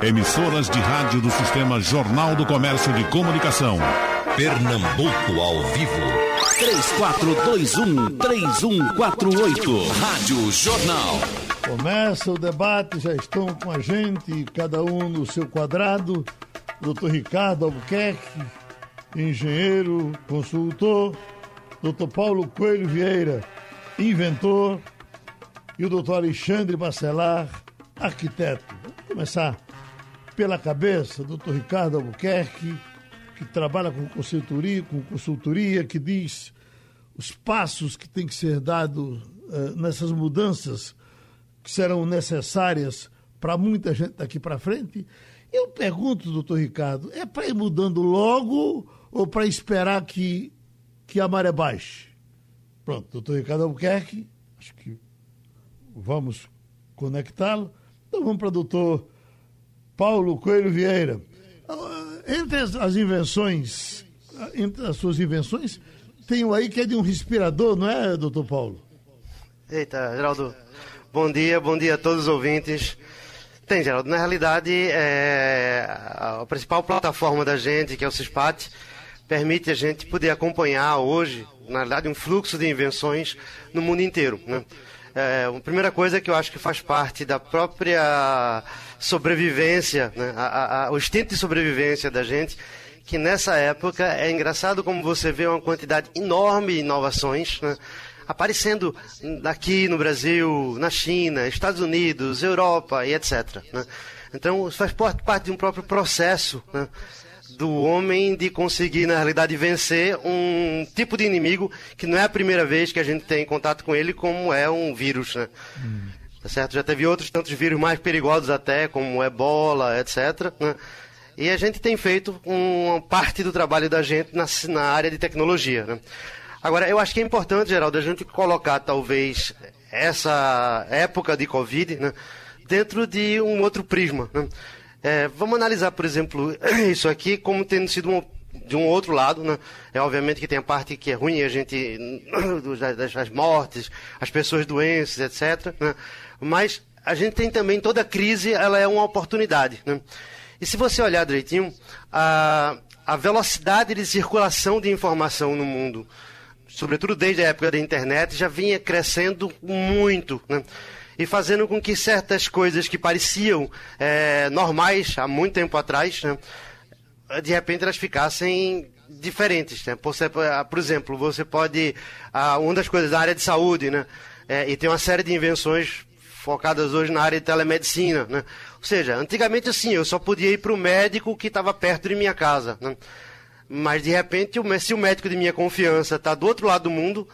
Emissoras de rádio do Sistema Jornal do Comércio de Comunicação. Pernambuco ao vivo. 3421-3148. Rádio Jornal. Começa o debate, já estão com a gente, cada um no seu quadrado. Doutor Ricardo Albuquerque, engenheiro, consultor. Doutor Paulo Coelho Vieira, inventor. E o doutor Alexandre Bacelar, arquiteto. Vamos começar pela cabeça, doutor Ricardo Albuquerque, que trabalha com consultoria, com consultoria, que diz os passos que têm que ser dados uh, nessas mudanças que serão necessárias para muita gente daqui para frente. Eu pergunto, doutor Ricardo, é para ir mudando logo ou para esperar que, que a maré baixe? Pronto, doutor Ricardo Albuquerque, acho que vamos conectá-lo. Então vamos para o doutor Paulo Coelho Vieira. Entre as, invenções, entre as suas invenções, tem um aí que é de um respirador, não é, doutor Paulo? Eita, Geraldo. Bom dia, bom dia a todos os ouvintes. Tem, Geraldo. Na realidade, é, a principal plataforma da gente, que é o CISPAT, permite a gente poder acompanhar hoje, na realidade, um fluxo de invenções no mundo inteiro. Né? É, a primeira coisa que eu acho que faz parte da própria sobrevivência, né? a, a, o instinto de sobrevivência da gente, que nessa época é engraçado como você vê uma quantidade enorme de inovações né? aparecendo aqui no Brasil, na China, Estados Unidos, Europa e etc. Né? Então, faz parte de um próprio processo né? do homem de conseguir, na realidade, vencer um tipo de inimigo que não é a primeira vez que a gente tem contato com ele, como é um vírus, né? Hum. Tá certo? Já teve outros tantos vírus mais perigosos até, como ebola, etc. Né? E a gente tem feito uma parte do trabalho da gente na, na área de tecnologia, né? Agora, eu acho que é importante, Geraldo, a gente colocar talvez essa época de Covid né, dentro de um outro prisma. Né? É, vamos analisar, por exemplo, isso aqui como tendo sido um, de um outro lado, né? É obviamente que tem a parte que é ruim, a gente das, das mortes, as pessoas doentes, etc. Né? Mas a gente tem também toda crise, ela é uma oportunidade, né? E se você olhar direitinho, a, a velocidade de circulação de informação no mundo, sobretudo desde a época da internet, já vinha crescendo muito, né? e fazendo com que certas coisas que pareciam é, normais há muito tempo atrás, né, de repente elas ficassem diferentes. Né? Por, por exemplo, você pode. Ah, uma das coisas da área de saúde, né? É, e tem uma série de invenções focadas hoje na área de telemedicina. Né? Ou seja, antigamente assim, eu só podia ir para o médico que estava perto de minha casa. Né? Mas de repente, se o médico de minha confiança está do outro lado do mundo,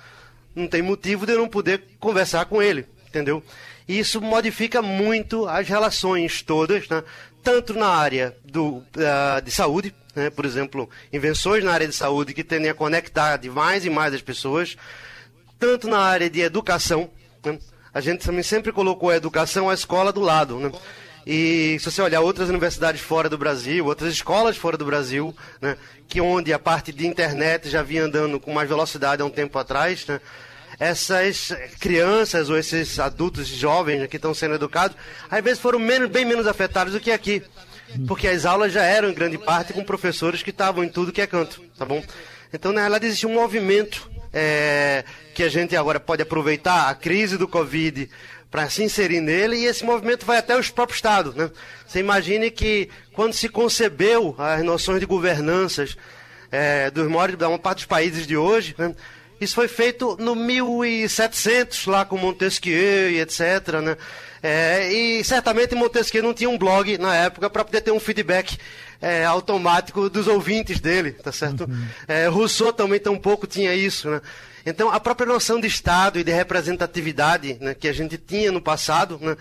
não tem motivo de eu não poder conversar com ele, entendeu? E isso modifica muito as relações todas, né? tanto na área do, uh, de saúde, né? por exemplo, invenções na área de saúde que tendem a conectar de mais e mais as pessoas, tanto na área de educação. Né? A gente também sempre colocou a educação à escola do lado. Né? E se você olhar outras universidades fora do Brasil, outras escolas fora do Brasil, né, que onde a parte de internet já vinha andando com mais velocidade há um tempo atrás, né, essas crianças ou esses adultos jovens que estão sendo educados, às vezes foram menos, bem menos afetados do que aqui. Porque as aulas já eram, em grande parte, com professores que estavam em tudo que é canto, tá bom? Então, na realidade, existe um movimento é, que a gente agora pode aproveitar a crise do Covid para se inserir nele e esse movimento vai até os próprios estados. Né? Você imagine que quando se concebeu as noções de governanças é, dos maiores, da uma parte dos países de hoje, né? Isso foi feito no 1700, lá com Montesquieu e etc. Né? É, e certamente Montesquieu não tinha um blog na época para poder ter um feedback é, automático dos ouvintes dele, tá certo? Uhum. É, Rousseau também tampouco tinha isso, né? Então, a própria noção de Estado e de representatividade né, que a gente tinha no passado, né,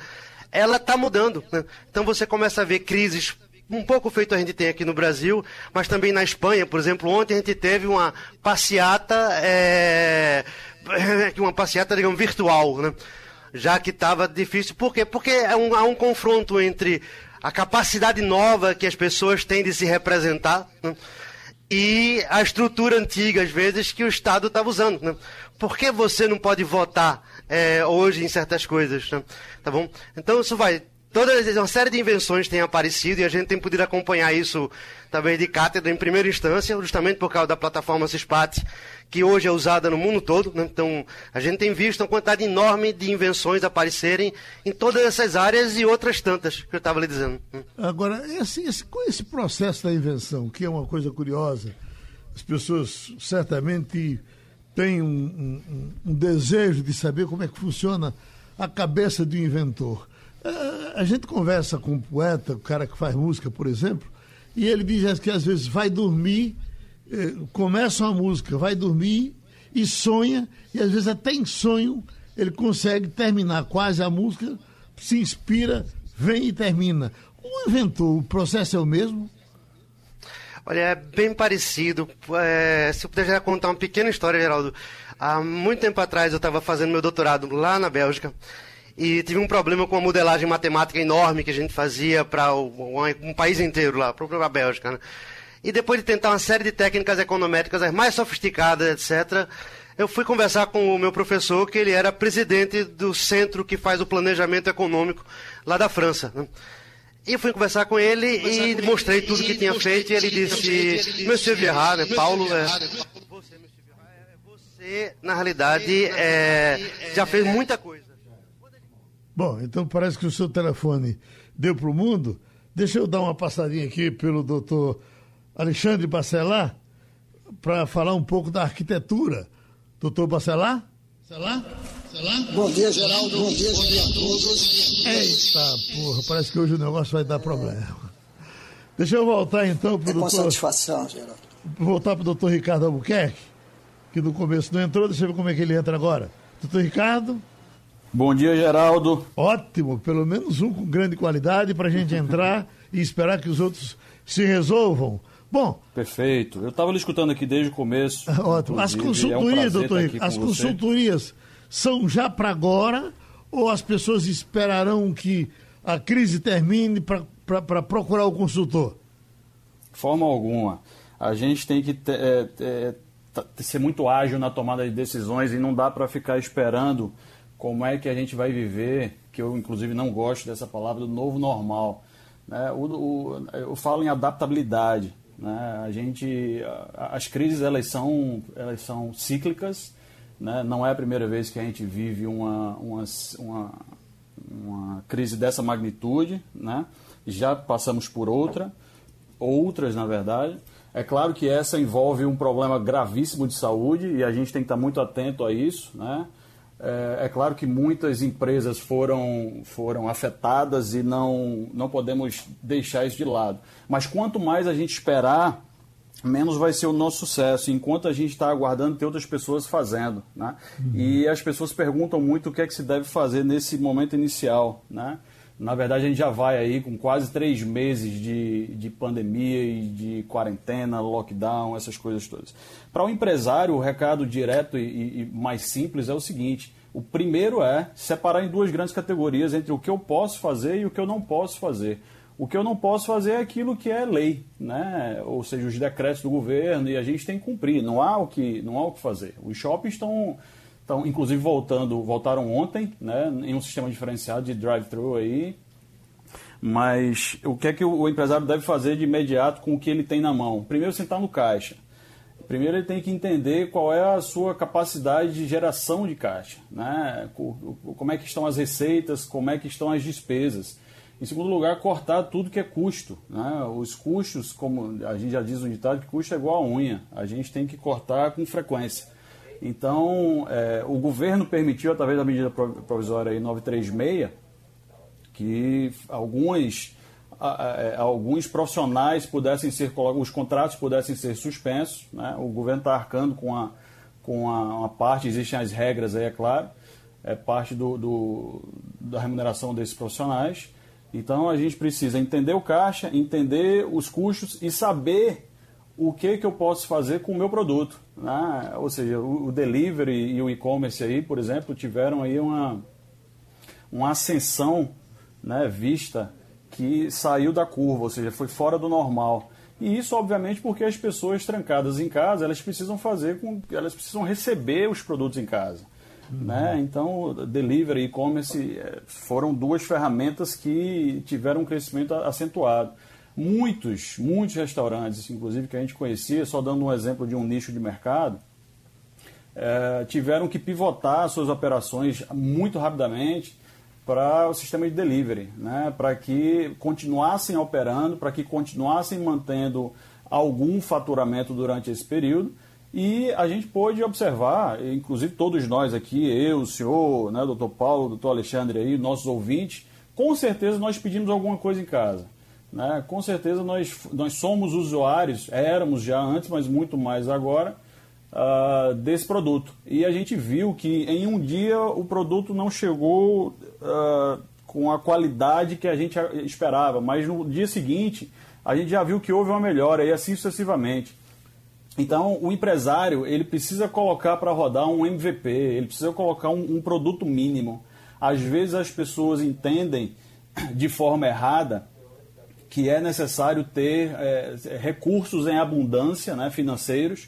ela está mudando. Né? Então, você começa a ver crises um pouco feito a gente tem aqui no Brasil, mas também na Espanha, por exemplo, ontem a gente teve uma passeata, é, uma passeata, digamos, virtual, né? Já que estava difícil. Por quê? Porque há um, há um confronto entre a capacidade nova que as pessoas têm de se representar né? e a estrutura antiga, às vezes, que o Estado estava usando. Né? Por que você não pode votar é, hoje em certas coisas? Né? Tá bom? Então isso vai toda uma série de invenções têm aparecido e a gente tem podido acompanhar isso talvez de cátedra em primeira instância, justamente por causa da plataforma CISPAT, que hoje é usada no mundo todo. Né? Então, a gente tem visto uma quantidade enorme de invenções aparecerem em todas essas áreas e outras tantas que eu estava lhe dizendo. Agora, esse, esse, esse processo da invenção, que é uma coisa curiosa, as pessoas certamente têm um, um, um desejo de saber como é que funciona a cabeça do inventor. A gente conversa com um poeta, o cara que faz música, por exemplo, e ele diz que às vezes vai dormir, eh, começa uma música, vai dormir e sonha, e às vezes até em sonho ele consegue terminar quase a música, se inspira, vem e termina. O inventor, o processo é o mesmo? Olha, é bem parecido. É, se eu puder contar uma pequena história, Geraldo. Há muito tempo atrás eu estava fazendo meu doutorado lá na Bélgica e tive um problema com a modelagem matemática enorme que a gente fazia para um, país inteiro lá, para a Bélgica. Né? E depois de tentar uma série de técnicas econométricas as mais sofisticadas, etc., eu fui conversar com o meu professor, que ele era presidente do centro que faz o planejamento econômico lá da França. Né? E fui conversar com ele e mostrei tudo que tinha feito e ele disse, Monsieur Vieira, né, Paulo, é, você, na realidade, é, já fez muita coisa. Bom, então parece que o seu telefone deu para o mundo. Deixa eu dar uma passadinha aqui pelo doutor Alexandre Bacelar para falar um pouco da arquitetura. Doutor Bacelar? Bacelar? Bom dia, Geraldo. Bom dia, bom dia a todos. Eita, porra, parece que hoje o negócio vai dar problema. Deixa eu voltar então para o é doutor... Com satisfação, Geraldo. Voltar para o doutor Ricardo Albuquerque, que no começo não entrou, deixa eu ver como é que ele entra agora. Doutor Ricardo? Bom dia, Geraldo. Ótimo, pelo menos um com grande qualidade para a gente entrar e esperar que os outros se resolvam. Bom. Perfeito. Eu estava lhe escutando aqui desde o começo. Ótimo. As consultorias, é um doutor Ricardo, as consultorias são já para agora ou as pessoas esperarão que a crise termine para procurar o consultor? Forma alguma. A gente tem que ter, é, é, ser muito ágil na tomada de decisões e não dá para ficar esperando como é que a gente vai viver, que eu inclusive não gosto dessa palavra, do novo normal. Né? O, o, eu falo em adaptabilidade. Né? A gente, as crises elas são, elas são cíclicas. Né? Não é a primeira vez que a gente vive uma, uma, uma, uma crise dessa magnitude. Né? Já passamos por outra, outras na verdade. É claro que essa envolve um problema gravíssimo de saúde e a gente tem que estar muito atento a isso, né? É, é, claro que muitas empresas foram, foram afetadas e não, não podemos deixar isso de lado. Mas quanto mais a gente esperar, menos vai ser o nosso sucesso, enquanto a gente está aguardando ter outras pessoas fazendo. Né? Uhum. E as pessoas perguntam muito o que é que se deve fazer nesse momento inicial. Né? Na verdade, a gente já vai aí com quase três meses de, de pandemia e de quarentena, lockdown, essas coisas todas. Para o um empresário, o recado direto e, e mais simples é o seguinte: o primeiro é separar em duas grandes categorias entre o que eu posso fazer e o que eu não posso fazer. O que eu não posso fazer é aquilo que é lei, né? ou seja, os decretos do governo, e a gente tem que cumprir. Não há o que, não há o que fazer. Os shoppings estão então, inclusive voltando, voltaram ontem, né, em um sistema diferenciado de drive-thru aí. Mas o que é que o empresário deve fazer de imediato com o que ele tem na mão? Primeiro, sentar no caixa. Primeiro, ele tem que entender qual é a sua capacidade de geração de caixa, né? Como é que estão as receitas, como é que estão as despesas. Em segundo lugar, cortar tudo que é custo. Né? Os custos, como a gente já diz no ditado, que custo é igual a unha. A gente tem que cortar com frequência. Então, é, o governo permitiu, através da medida provisória aí 936, que alguns, é, alguns profissionais pudessem ser, os contratos pudessem ser suspensos. Né? O governo está arcando com, a, com a, uma parte, existem as regras aí, é claro, é parte do, do, da remuneração desses profissionais. Então, a gente precisa entender o caixa, entender os custos e saber o que, que eu posso fazer com o meu produto. Né? Ou seja, o, o delivery e o e-commerce aí, por exemplo, tiveram aí uma, uma ascensão né, vista que saiu da curva, ou seja, foi fora do normal. E isso, obviamente, porque as pessoas trancadas em casa, elas precisam fazer com, elas precisam receber os produtos em casa. Uhum. Né? Então, delivery e e-commerce eh, foram duas ferramentas que tiveram um crescimento acentuado. Muitos, muitos restaurantes, inclusive que a gente conhecia, só dando um exemplo de um nicho de mercado, é, tiveram que pivotar suas operações muito rapidamente para o sistema de delivery, né? para que continuassem operando, para que continuassem mantendo algum faturamento durante esse período. E a gente pôde observar, inclusive todos nós aqui, eu, o senhor, né, doutor Paulo, doutor Alexandre aí, nossos ouvintes, com certeza nós pedimos alguma coisa em casa. Né? Com certeza nós, nós somos usuários, éramos já antes, mas muito mais agora, uh, desse produto. E a gente viu que em um dia o produto não chegou uh, com a qualidade que a gente esperava, mas no dia seguinte a gente já viu que houve uma melhora e assim sucessivamente. Então, o empresário ele precisa colocar para rodar um MVP, ele precisa colocar um, um produto mínimo. Às vezes as pessoas entendem de forma errada que é necessário ter é, recursos em abundância né, financeiros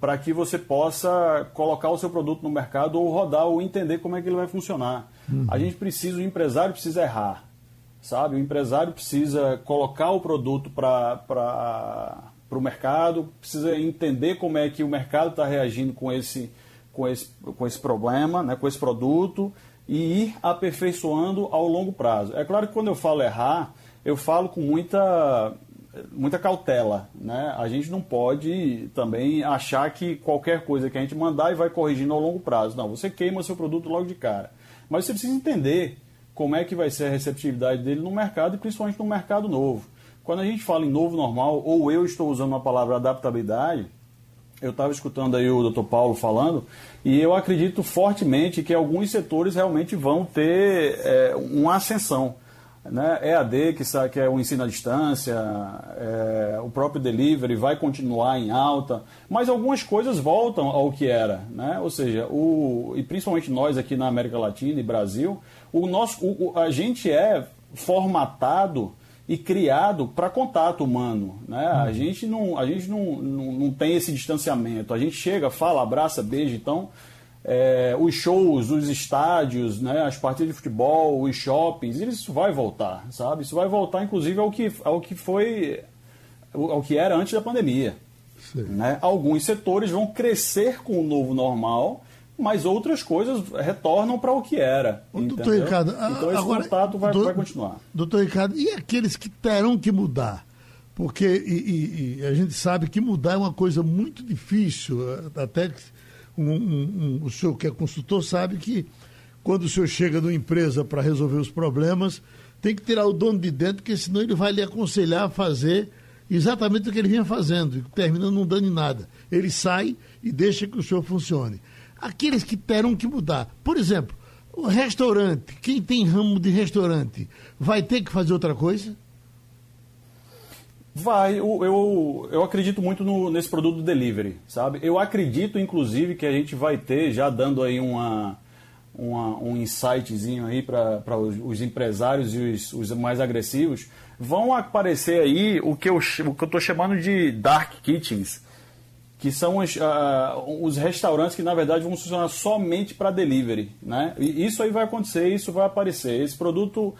para que você possa colocar o seu produto no mercado ou rodar ou entender como é que ele vai funcionar. Uhum. A gente precisa, o empresário precisa errar, sabe? O empresário precisa colocar o produto para o mercado, precisa entender como é que o mercado está reagindo com esse, com, esse, com esse problema, né, com esse produto e ir aperfeiçoando ao longo prazo. É claro que quando eu falo errar, eu falo com muita, muita cautela. Né? A gente não pode também achar que qualquer coisa que a gente mandar e vai corrigindo ao longo prazo. Não, você queima seu produto logo de cara. Mas você precisa entender como é que vai ser a receptividade dele no mercado e principalmente no mercado novo. Quando a gente fala em novo normal, ou eu estou usando a palavra adaptabilidade, eu estava escutando aí o Dr. Paulo falando, e eu acredito fortemente que alguns setores realmente vão ter é, uma ascensão né? EAD, que, sabe, que é o ensino à distância, é, o próprio delivery vai continuar em alta, mas algumas coisas voltam ao que era. Né? Ou seja, o, e principalmente nós aqui na América Latina e Brasil, o nosso, o, a gente é formatado e criado para contato humano. Né? A uhum. gente, não, a gente não, não, não tem esse distanciamento. A gente chega, fala, abraça, beija. Então, é, os shows, os estádios, né, as partidas de futebol, os shoppings, isso vai voltar, sabe? Isso vai voltar, inclusive, ao que, ao que foi, ao que era antes da pandemia. Né? Alguns setores vão crescer com o novo normal, mas outras coisas retornam para o que era. doutor Ricardo, então esse agora, contato vai, vai continuar. Doutor Ricardo, e aqueles que terão que mudar? Porque e, e, e a gente sabe que mudar é uma coisa muito difícil, até que um, um, o senhor que é consultor sabe que quando o senhor chega numa empresa para resolver os problemas, tem que tirar o dono de dentro, porque senão ele vai lhe aconselhar a fazer exatamente o que ele vinha fazendo, e termina não dando em nada. Ele sai e deixa que o senhor funcione. Aqueles que terão que mudar. Por exemplo, o restaurante, quem tem ramo de restaurante, vai ter que fazer outra coisa? Vai, eu, eu, eu acredito muito no, nesse produto delivery, sabe? Eu acredito, inclusive, que a gente vai ter, já dando aí uma, uma um insightzinho aí para os, os, empresários e os, os, mais agressivos, vão aparecer aí o que eu estou chamando de dark kitchens, que são os, uh, os restaurantes que, na verdade, vão funcionar somente para delivery, né? E isso aí vai acontecer, isso vai aparecer. Esse produto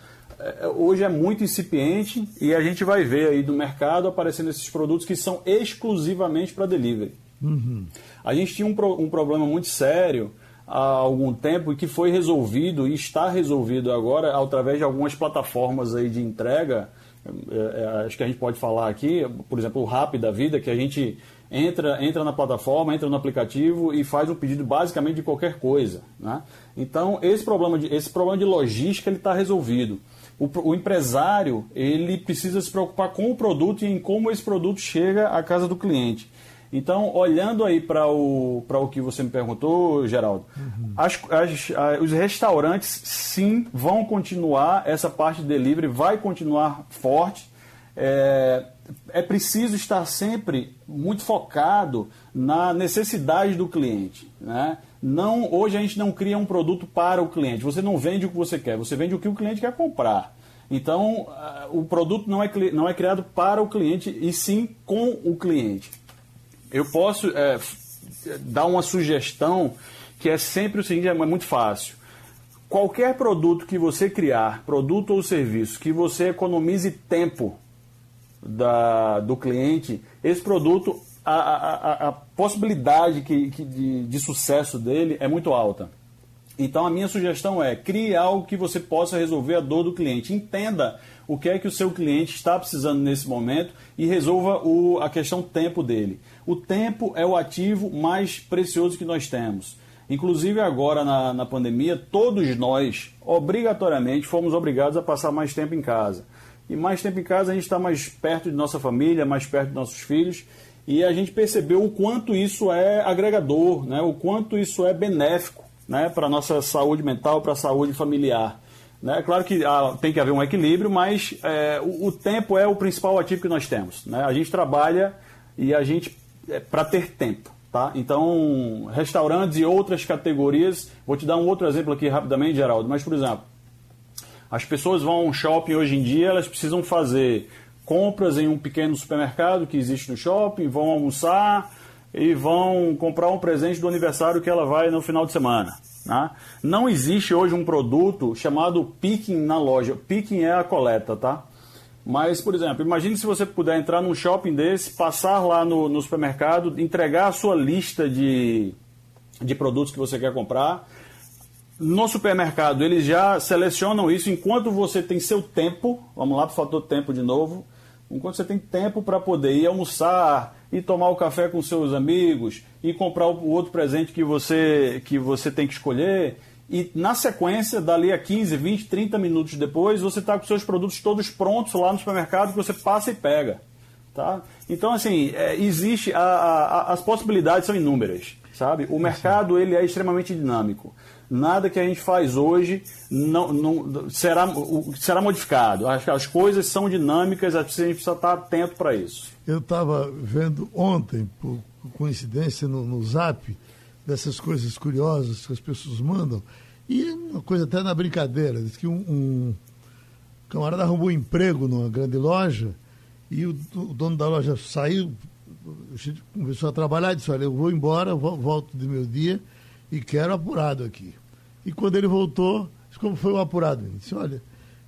hoje é muito incipiente e a gente vai ver aí do mercado aparecendo esses produtos que são exclusivamente para delivery. Uhum. A gente tinha um, pro, um problema muito sério há algum tempo e que foi resolvido e está resolvido agora através de algumas plataformas aí de entrega. É, é, acho que a gente pode falar aqui, por exemplo, o Rap da vida, que a gente entra, entra na plataforma, entra no aplicativo e faz um pedido basicamente de qualquer coisa. Né? Então, esse problema de, esse problema de logística está resolvido o, o, empresário ele precisa se preocupar com o produto e em como esse produto chega à casa do cliente. Então, olhando aí para o, o que você me perguntou, Geraldo, uhum. as, as, os restaurantes sim vão continuar, essa parte de delivery vai continuar forte. É, é preciso estar sempre muito focado na necessidade do cliente. Né? Não, hoje a gente não cria um produto para o cliente. Você não vende o que você quer, você vende o que o cliente quer comprar. Então, o produto não é, não é criado para o cliente e sim com o cliente. Eu posso é, dar uma sugestão que é sempre o seguinte, é muito fácil. Qualquer produto que você criar, produto ou serviço, que você economize tempo da, do cliente, esse produto, a, a, a possibilidade que, que de, de sucesso dele é muito alta. Então a minha sugestão é crie algo que você possa resolver a dor do cliente. Entenda o que é que o seu cliente está precisando nesse momento e resolva o, a questão tempo dele. O tempo é o ativo mais precioso que nós temos. Inclusive agora na, na pandemia, todos nós, obrigatoriamente, fomos obrigados a passar mais tempo em casa. E mais tempo em casa a gente está mais perto de nossa família, mais perto de nossos filhos. E a gente percebeu o quanto isso é agregador, né? o quanto isso é benéfico né? para a nossa saúde mental, para a saúde familiar. Né? Claro que ah, tem que haver um equilíbrio, mas é, o, o, tempo é o principal ativo que nós temos. Né? A gente trabalha e a gente é, para ter tempo. Tá? Então, restaurantes e outras categorias, vou te dar um outro exemplo aqui rapidamente, Geraldo, mas por exemplo, as pessoas vão a um shopping hoje em dia, elas precisam fazer compras em um pequeno supermercado que existe no shopping, vão almoçar e vão comprar um presente do aniversário que ela vai no final de semana. Né? Não existe hoje um produto chamado picking na loja. Picking é a coleta, tá? Mas, por exemplo, imagine se você puder entrar num shopping desse, passar lá no, no supermercado, entregar a sua lista de, de produtos que você quer comprar. No supermercado, eles já selecionam isso enquanto você tem seu tempo. Vamos lá para o fator tempo de novo. Enquanto você tem tempo para poder ir almoçar, e tomar o café com seus amigos e comprar o outro presente que você, que você tem que escolher. E na sequência, dali a 15, 20, 30 minutos depois, você está com seus produtos todos prontos lá no supermercado que você passa e pega. Tá? Então, assim, é, existe. A, a, as possibilidades são inúmeras. Sabe? O mercado ele é extremamente dinâmico. Nada que a gente faz hoje não, não será, será modificado. As, as coisas são dinâmicas, a gente precisa estar atento para isso. Eu estava vendo ontem, por coincidência, no, no Zap, dessas coisas curiosas que as pessoas mandam, e uma coisa até na brincadeira, diz que um, um camarada arrumou um emprego numa grande loja e o, o, dono da loja saiu, começou a trabalhar e disse, olha, eu vou embora, volto de meu dia e quero apurado aqui. E quando ele voltou, disse, como foi o apurado? Ele disse, olha,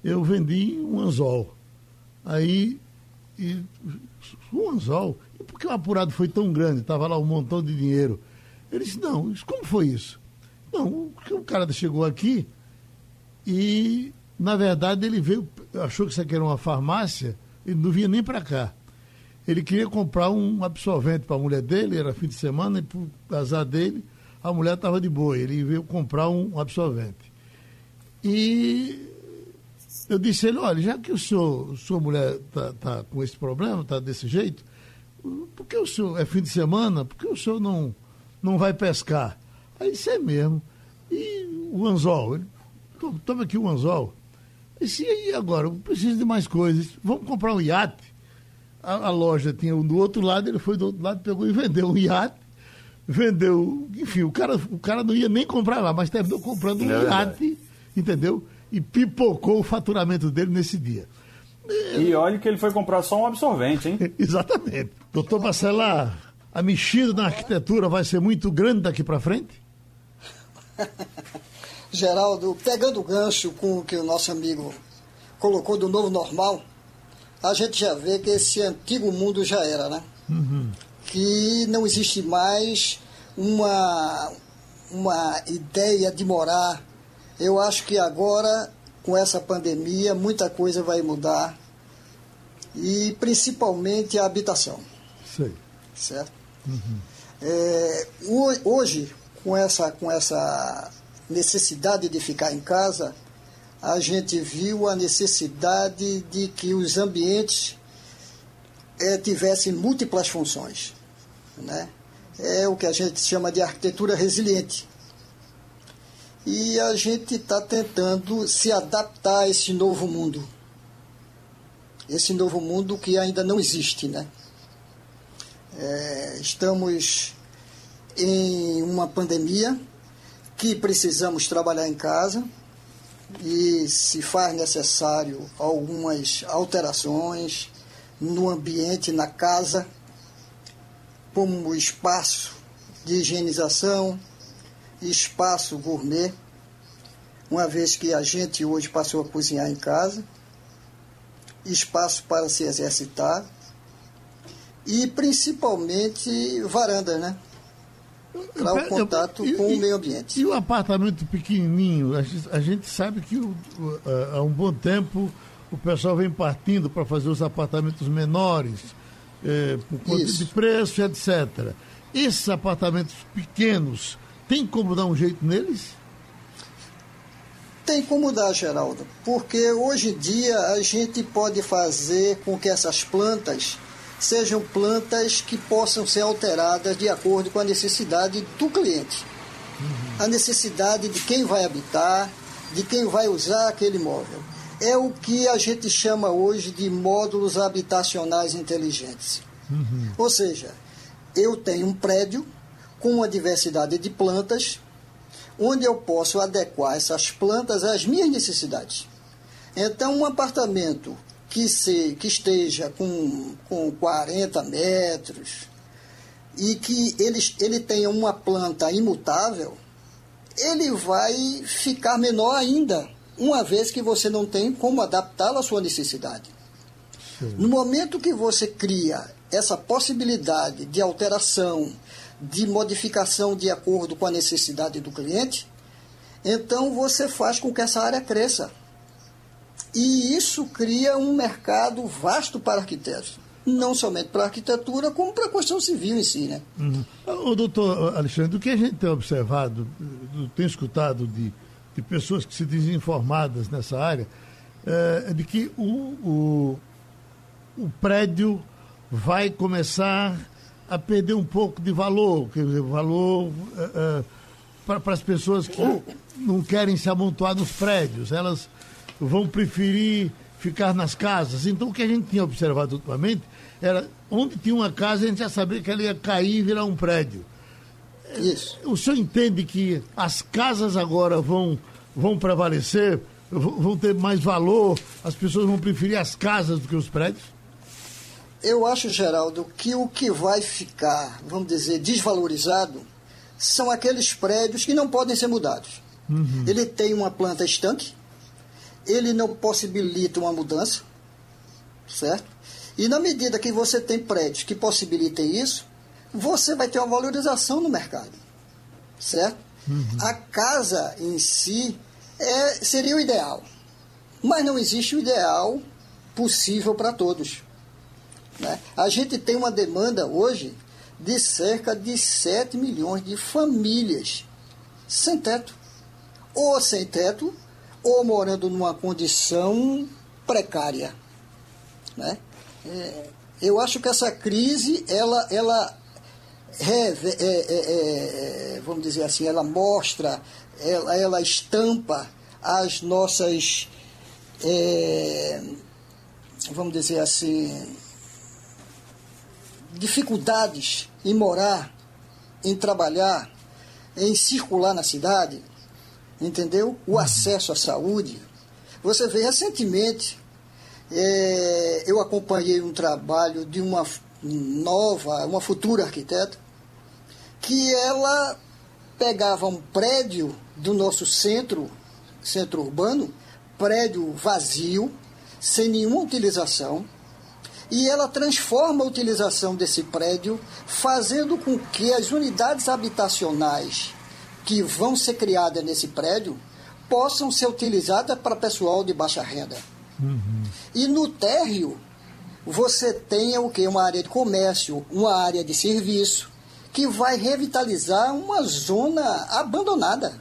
eu vendi um anzol. Aí e um anzol. E por que o apurado foi tão grande? Estava lá um montão de dinheiro. Ele disse, não, como foi isso? Não, o cara chegou aqui e, na verdade, ele veio, achou que isso aqui era uma farmácia, ele não vinha nem para cá. Ele queria comprar um absorvente para a mulher dele, era fim de semana, e por azar dele, a mulher estava de boa. Ele veio comprar um absorvente. E eu disse a ele, olha, já que o senhor, sua mulher está tá com esse problema, está desse jeito, por que o senhor, é fim de semana, por que o senhor não, não vai pescar? Aí disse, é mesmo. E o anzol? Ele, toma aqui o anzol. Eu disse, e agora? Eu preciso de mais coisas. Vamos comprar um iate. A, a, loja tinha um do outro lado, ele foi do outro lado, pegou e vendeu um iate. Vendeu, enfim, o cara, o cara não ia nem comprar lá, mas terminou comprando um é iate, entendeu? e pipocou o faturamento dele nesse dia. E olha que ele foi comprar só um absorvente, hein? Exatamente. Doutor Marcela, a mexida na arquitetura vai ser muito grande daqui para frente? Geraldo, pegando o gancho com o que o nosso amigo colocou do novo normal, a gente já vê que esse antigo mundo já era, né? Uhum. Que não existe mais uma, uma ideia de morar eu acho que agora, com essa pandemia, muita coisa vai mudar. E principalmente a habitação. Sim. Certo? Uhum. É, hoje, com essa, com essa necessidade de ficar em casa, a gente viu a necessidade de que os ambientes é, tivessem múltiplas funções. Né? É o que a gente chama de arquitetura resiliente. E a gente está tentando se adaptar a esse novo mundo. Esse novo mundo que ainda não existe, né? É, estamos em uma pandemia que precisamos trabalhar em casa e se faz necessário algumas alterações no ambiente, na casa, como espaço de higienização, espaço gourmet, uma vez que a gente hoje passou a cozinhar em casa, espaço para se exercitar e principalmente varanda, né? Para o contato e, com e, o meio ambiente. E o apartamento pequenininho? A gente, a gente sabe que o, há um bom tempo o pessoal vem partindo para fazer os apartamentos menores, é, por conta Isso. de preço, etc. Esses apartamentos pequenos, tem como dar um jeito neles? Tem como dar, Geraldo, porque hoje em dia a gente pode fazer com que essas plantas sejam plantas que possam ser alteradas de acordo com a necessidade do cliente. Uhum. A necessidade de quem vai habitar, de quem vai usar aquele imóvel. É o que a gente chama hoje de módulos habitacionais inteligentes. Uhum. Ou seja, eu tenho um prédio com uma diversidade de plantas, onde eu posso adequar essas plantas às minhas necessidades. Então, um apartamento que, se, que esteja com, com 40 metros e que ele, ele tenha uma planta imutável, ele vai ficar menor ainda, uma vez que você não tem como adaptá-lo à sua necessidade. Sim. No momento que você cria essa possibilidade de alteração, de modificação de acordo com a necessidade do cliente, então você faz com que essa área cresça. E isso cria um mercado vasto para arquitetos. Não somente para a arquitetura, como para a construção civil em si. Né? Uhum. O doutor Alexandre, do que a gente tem observado, tem escutado de, de pessoas que se dizem informadas nessa área, é de que o, o, o prédio vai começar a perder um pouco de valor, quer dizer, valor é, é, para as pessoas que não querem se amontoar nos prédios. Elas vão preferir ficar nas casas. Então, o que a gente tinha observado ultimamente era onde tinha uma casa, a gente já sabia que ela ia cair e virar um prédio. Isso. O senhor entende que as casas agora vão, vão prevalecer, vão ter mais valor, as pessoas vão preferir as casas do que os prédios? Eu acho, Geraldo, que o que vai ficar, vamos dizer, desvalorizado são aqueles prédios que não podem ser mudados. Uhum. Ele tem uma planta estanque, ele não possibilita uma mudança, certo? E na medida que você tem prédios que possibilitem isso, você vai ter uma valorização no mercado, certo? Uhum. A casa em si é, seria o ideal, mas não existe o ideal possível para todos. Né? A gente tem uma demanda hoje de cerca de 7 milhões de famílias sem teto. Ou sem teto, ou morando numa condição precária. Né? É, eu acho que essa crise, ela, ela é, é, é, vamos dizer assim, ela mostra, ela, ela estampa as nossas, é, vamos dizer assim, dificuldades em morar, em trabalhar, em circular na cidade, entendeu? O acesso à saúde. Você vê recentemente, é, eu acompanhei um trabalho de uma nova, uma futura arquiteta, que ela pegava um prédio do nosso centro, centro urbano, prédio vazio, sem nenhuma utilização, e ela transforma a utilização desse prédio, fazendo com que as unidades habitacionais que vão ser criadas nesse prédio possam ser utilizadas para pessoal de baixa renda. Uhum. E no térreo, você tem o que? Uma área de comércio, uma área de serviço, que vai revitalizar uma zona abandonada,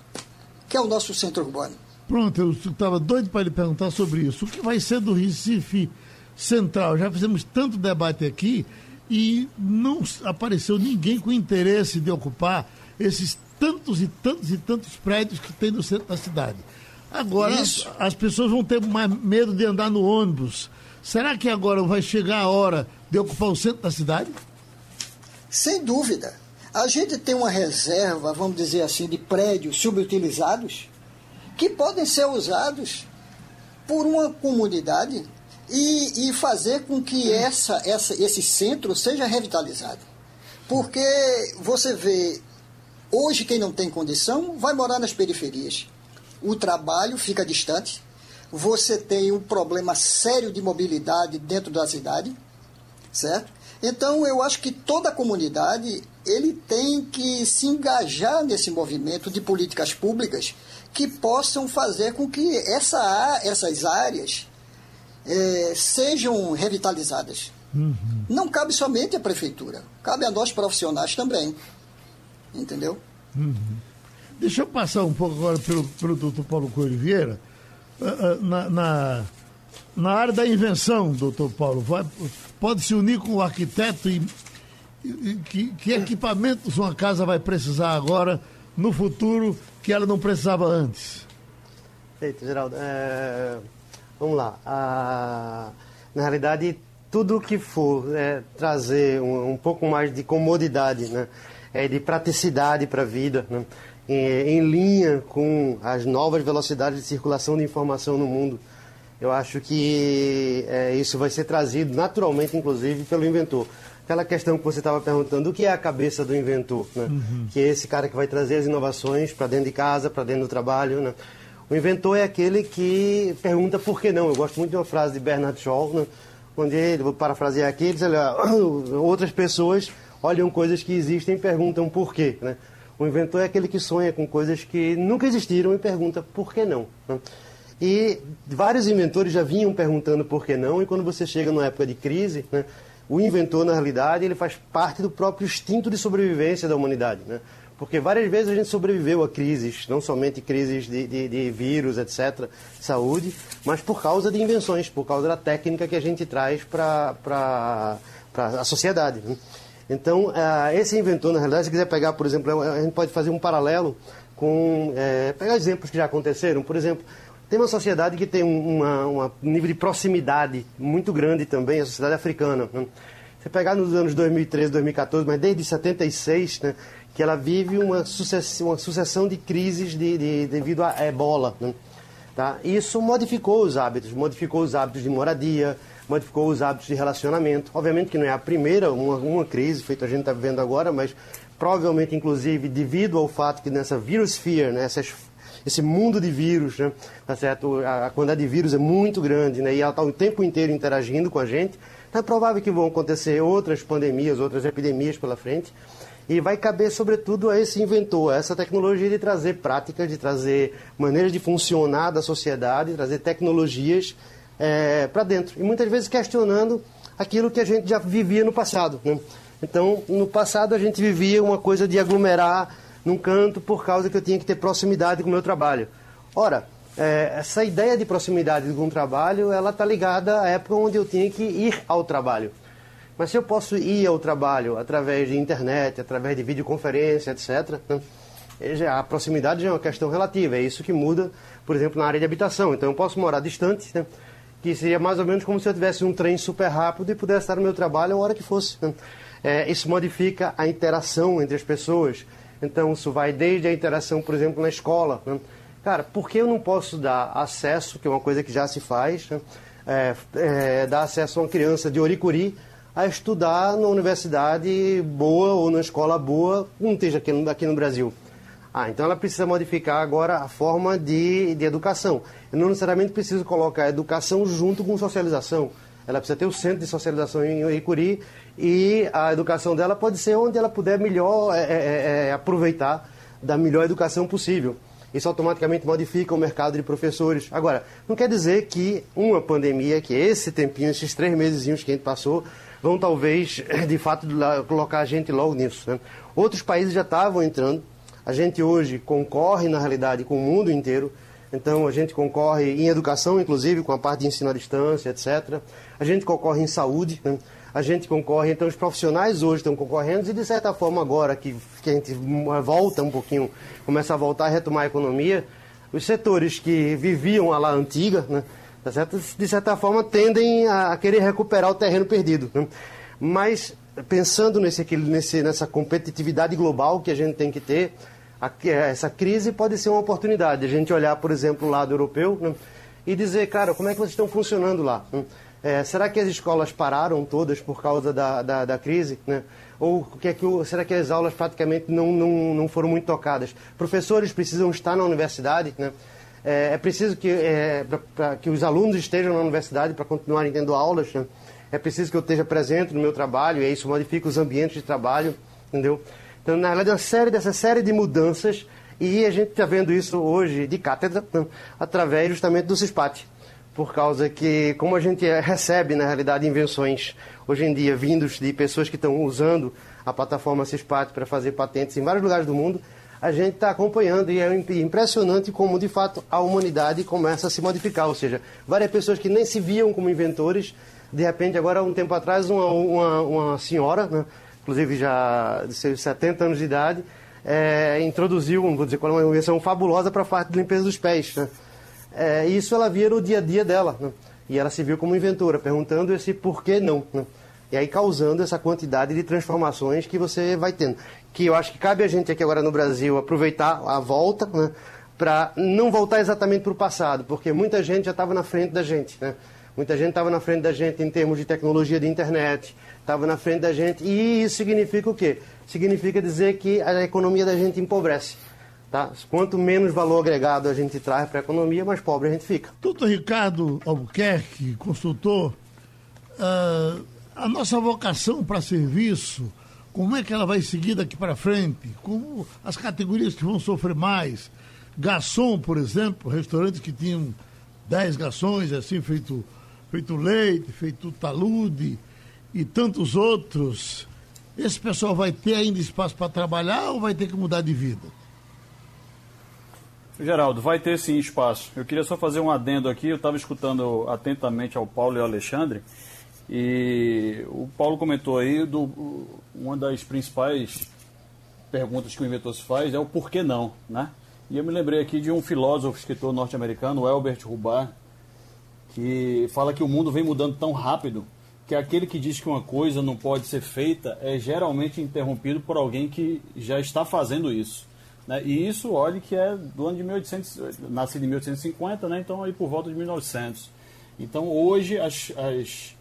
que é o nosso centro urbano. Pronto, eu estava doido para lhe perguntar sobre isso. O que vai ser do Recife Central? Já fizemos tanto debate aqui e não apareceu ninguém com interesse de ocupar esses tantos e tantos e tantos prédios que tem no centro da cidade. Agora as, as, pessoas vão ter mais medo de andar no ônibus. Será que agora vai chegar a hora de ocupar o centro da cidade? Sem dúvida. A gente tem uma reserva, vamos dizer assim, de prédios subutilizados que podem ser usados por uma comunidade e, e fazer com que essa, essa, esse centro seja revitalizado. Porque você vê Hoje, quem não tem condição vai morar nas periferias. O trabalho fica distante. Você tem um problema sério de mobilidade dentro da cidade, certo? Então, eu acho que toda a comunidade ele tem que se engajar nesse movimento de políticas públicas que possam fazer com que essa, essas áreas é, sejam revitalizadas. Uhum. Não cabe somente à prefeitura, cabe a nós profissionais também. Entendeu? Uhum. Deixa eu passar um pouco agora pelo, pelo doutor Paulo Coelho Vieira. Ah, ah, na, na, na, área da invenção, doutor Paulo, vai, pode se unir com o arquiteto e, e que, que equipamentos uma casa vai precisar agora, no futuro, que ela não precisava antes? Eita, Geraldo, é... vamos lá. A... Na realidade, tudo que for é, trazer um, um, pouco mais de comodidade, né? É, de praticidade para a vida, né? em, em, linha com as novas velocidades de circulação de informação no mundo. Eu acho que é, isso vai ser trazido naturalmente, inclusive, pelo inventor. Aquela questão que você estava perguntando, o que é a cabeça do inventor? Né? Uhum. Que é esse cara que vai trazer as inovações para dentro de casa, para dentro do trabalho. Né? O inventor é aquele que pergunta por que não. Eu gosto muito de uma frase de Bernard Shaw, né? onde ele, vou parafrasear aqui, ele diz, olha, outras pessoas olham coisas que existem e perguntam por quê. Né? O inventor é aquele que sonha com coisas que nunca existiram e pergunta por que não. Né? E vários inventores já vinham perguntando por que não, e quando você chega numa época de crise, né, o inventor, na realidade, ele faz parte do próprio instinto de sobrevivência da humanidade. Né? Porque várias vezes a gente sobreviveu a crises, não somente crises de, de, de, vírus, etc., saúde, mas por causa de invenções, por causa da técnica que a gente traz para a sociedade. Né? Então, uh, esse inventor, na realidade, se quiser pegar, por exemplo, a gente pode fazer um paralelo com. É, pegar exemplos que já aconteceram. Por exemplo, tem uma sociedade que tem um nível de proximidade muito grande também, a sociedade africana. Né? Você pegar nos anos 2013, 2014, mas desde 76, né, que ela vive uma sucessão, uma sucessão de crises de, de, devido à ebola. Né? Tá? Isso modificou os hábitos, modificou os hábitos de moradia, modificou os hábitos de relacionamento. Obviamente que não é a primeira, uma, uma crise, feito a gente está vivendo agora, mas provavelmente, inclusive, devido ao fato que nessa virus fear, né, essas, esse mundo de vírus, né, tá certo? A, quantidade de vírus é muito grande né, e ela está o tempo inteiro interagindo com a gente, então é provável que vão acontecer outras pandemias, outras epidemias pela frente. E vai caber, sobretudo, a esse inventor, a essa tecnologia de trazer práticas, de trazer maneiras de funcionar da sociedade, trazer tecnologias é, para dentro. E muitas vezes questionando aquilo que a gente já vivia no passado. Né? Então, no passado a gente vivia uma coisa de aglomerar num canto por causa que eu tinha que ter proximidade com o meu trabalho. Ora, é, essa ideia de proximidade com o trabalho, ela está ligada à época onde eu tinha que ir ao trabalho. Mas se eu posso ir ao trabalho através de internet, através de videoconferência, etc., né? a proximidade já é uma questão relativa. É isso que muda, por exemplo, na área de habitação. Então eu posso morar distante, né? Que seria mais ou menos como se eu tivesse um trem super rápido e pudesse estar no meu trabalho a hora que fosse. É, isso modifica a interação entre as pessoas. Então, isso vai desde a interação, por exemplo, na escola. Né? Cara, por que eu não posso dar acesso, que é uma coisa que já se faz, né? é, é, dar acesso a uma criança de Oricuri a estudar na universidade boa ou na escola boa, não esteja aqui no, aqui no Brasil? Ah, então ela precisa modificar agora a forma de, de educação. Eu não necessariamente preciso colocar a educação junto com socialização. Ela precisa ter o centro de socialização em Icuri e a educação dela pode ser onde ela puder melhor é, é, é, é, aproveitar da melhor educação possível. Isso automaticamente modifica o mercado de professores. Agora, não quer dizer que uma pandemia, que esse tempinho, esses três meses que a gente passou, vão talvez, de fato, colocar a gente logo nisso. Né? Outros países já estavam entrando, a gente hoje concorre, na realidade, com o mundo inteiro. Então, a gente concorre em educação, inclusive, com a parte de ensino à distância, etc. A gente concorre em saúde, né? a gente concorre, então os profissionais hoje estão concorrendo e, de certa forma, agora que, que a gente volta um pouquinho, começa a voltar a retomar a economia, os setores que viviam a lá antiga, né? tá de certa forma, tendem a, querer recuperar o terreno perdido. Né? Mas, pensando nesse, nesse, nessa competitividade global que a gente tem que ter, essa crise pode ser uma oportunidade. A gente olhar, por exemplo, o lado europeu né, e dizer, cara, como é que vocês estão funcionando lá? Né? É, será que as escolas pararam todas por causa da, da, da crise? Né? Ou que é que, será que as aulas praticamente não, não, não foram muito tocadas? Professores precisam estar na universidade, né? É, é preciso que, é, pra, que os alunos estejam na universidade para continuarem tendo aulas. Né? É preciso que eu esteja presente no meu trabalho, e isso modifica os ambientes de trabalho, entendeu? Então, na realidade, uma série dessa série de mudanças, e a gente está vendo isso hoje de cátedra, né? através justamente do CISPAT. Por causa que, como a gente recebe, na realidade, invenções hoje em dia vindos de pessoas que estão usando a plataforma CISPAT para fazer patentes em vários lugares do mundo, a gente está acompanhando e é impressionante como, de fato, a humanidade começa a se modificar. Ou seja, várias pessoas que nem se viam como inventores, de repente, agora, um tempo atrás, uma, uma, uma senhora, né, inclusive já de seus 70 anos de idade, é, introduziu, vou dizer qual é uma invenção fabulosa para a parte de limpeza dos pés. Né? É, isso ela via no dia a dia dela. Né? E ela se viu como inventora, perguntando esse por que não. Né? E aí causando essa quantidade de transformações que você vai tendo que eu acho que cabe a gente aqui agora no Brasil aproveitar a volta, né, para não voltar exatamente para o passado, porque muita gente já estava na frente da gente, né? Muita gente estava na frente da gente em termos de tecnologia de internet, estava na frente da gente, e isso significa o quê? Significa dizer que a economia da gente empobrece. Tá? Quanto menos valor agregado a gente traz para a economia, mais pobre a gente fica. Doutor Ricardo Albuquerque, consultor, uh, a nossa vocação para serviço como é que ela vai seguir daqui para frente? Como as categorias que vão sofrer mais? Garçom, por exemplo, restaurantes que tinham 10 garçons, assim, feito, feito leite, feito talude e tantos outros. Esse pessoal vai ter ainda espaço para trabalhar ou vai ter que mudar de vida? Geraldo, vai ter sim espaço. Eu queria só fazer um adendo aqui. Eu estava escutando atentamente ao Paulo e ao Alexandre. E o Paulo comentou aí do uma das principais perguntas que o inventor se faz é o porquê não, né? E eu me lembrei aqui de um filósofo, escritor norte-americano, Albert Hubbard, que fala que o mundo vem mudando tão rápido que aquele que diz que uma coisa não pode ser feita é geralmente interrompido por alguém que já está fazendo isso. Né? E isso, olhe que é do ano de 1800, nascido em 1850, né? então aí por volta de 1900. Então hoje as, as